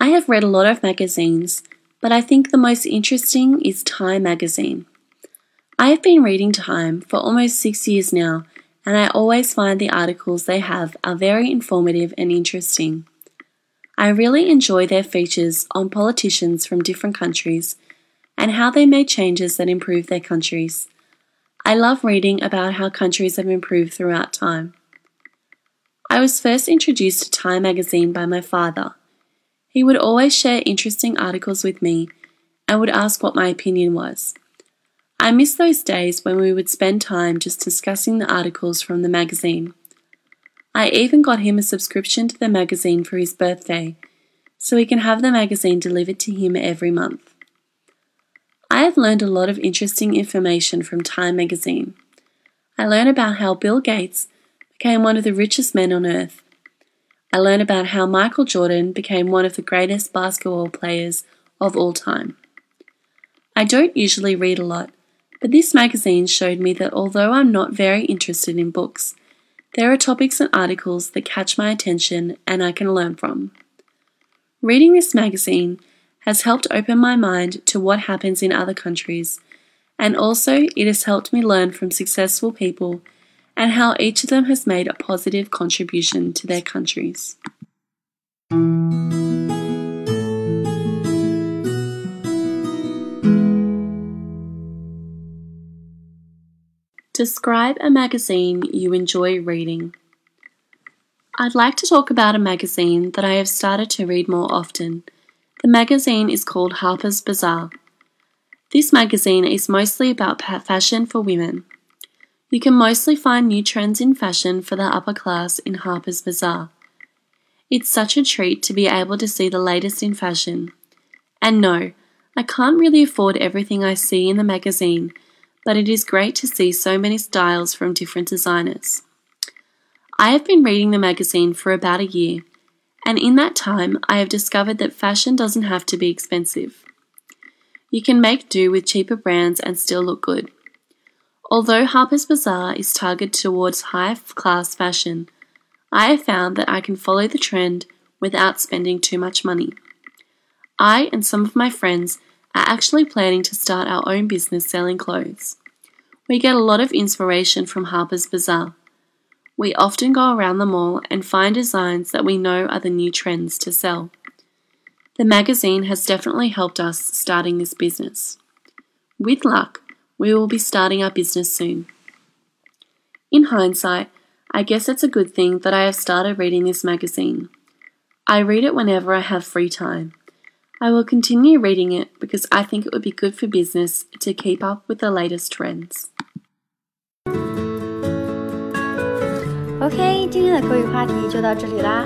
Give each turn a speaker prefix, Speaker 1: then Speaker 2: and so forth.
Speaker 1: I have read a lot of magazines, but I think the most interesting is Time magazine. I have been reading Time for almost six years now, and I always find the articles they have are very informative and interesting. I really enjoy their features on politicians from different countries and how they made changes that improve their countries. I love reading about how countries have improved throughout time. I was first introduced to Time magazine by my father. He would always share interesting articles with me and would ask what my opinion was. I miss those days when we would spend time just discussing the articles from the magazine. I even got him a subscription to the magazine for his birthday, so he can have the magazine delivered to him every month. I have learned a lot of interesting information from Time magazine. I learned about how Bill Gates became one of the richest men on earth. I learned about how Michael Jordan became one of the greatest basketball players of all time. I don't usually read a lot, but this magazine showed me that although I'm not very interested in books, there are topics and articles that catch my attention and I can learn from. Reading this magazine has helped open my mind to what happens in other countries, and also it has helped me learn from successful people and how each of them has made a positive contribution to their countries. Describe a magazine you enjoy reading. I'd like to talk about a magazine that I have started to read more often the magazine is called Harper's Bazaar. This magazine is mostly about fashion for women. You can mostly find new trends in fashion for the upper class in Harper's Bazaar. It's such a treat to be able to see the latest in fashion. And no, I can't really afford everything I see in the magazine, but it is great to see so many styles from different designers. I have been reading the magazine for about a year and in that time, I have discovered that fashion doesn't have to be expensive. You can make do with cheaper brands and still look good. Although Harper's Bazaar is targeted towards high class fashion, I have found that I can follow the trend without spending too much money. I and some of my friends are actually planning to start our own business selling clothes. We get a lot of inspiration from Harper's Bazaar. We often go around the mall and find designs that we know are the new trends to sell. The magazine has definitely helped us starting this business. With luck, we will be starting our business soon. In hindsight, I guess it's a good thing that I have started reading this magazine. I read it whenever I have free time. I will continue reading it because I think it would be good for business to keep up with the latest trends.
Speaker 2: OK，今天的口语话题就到这里啦。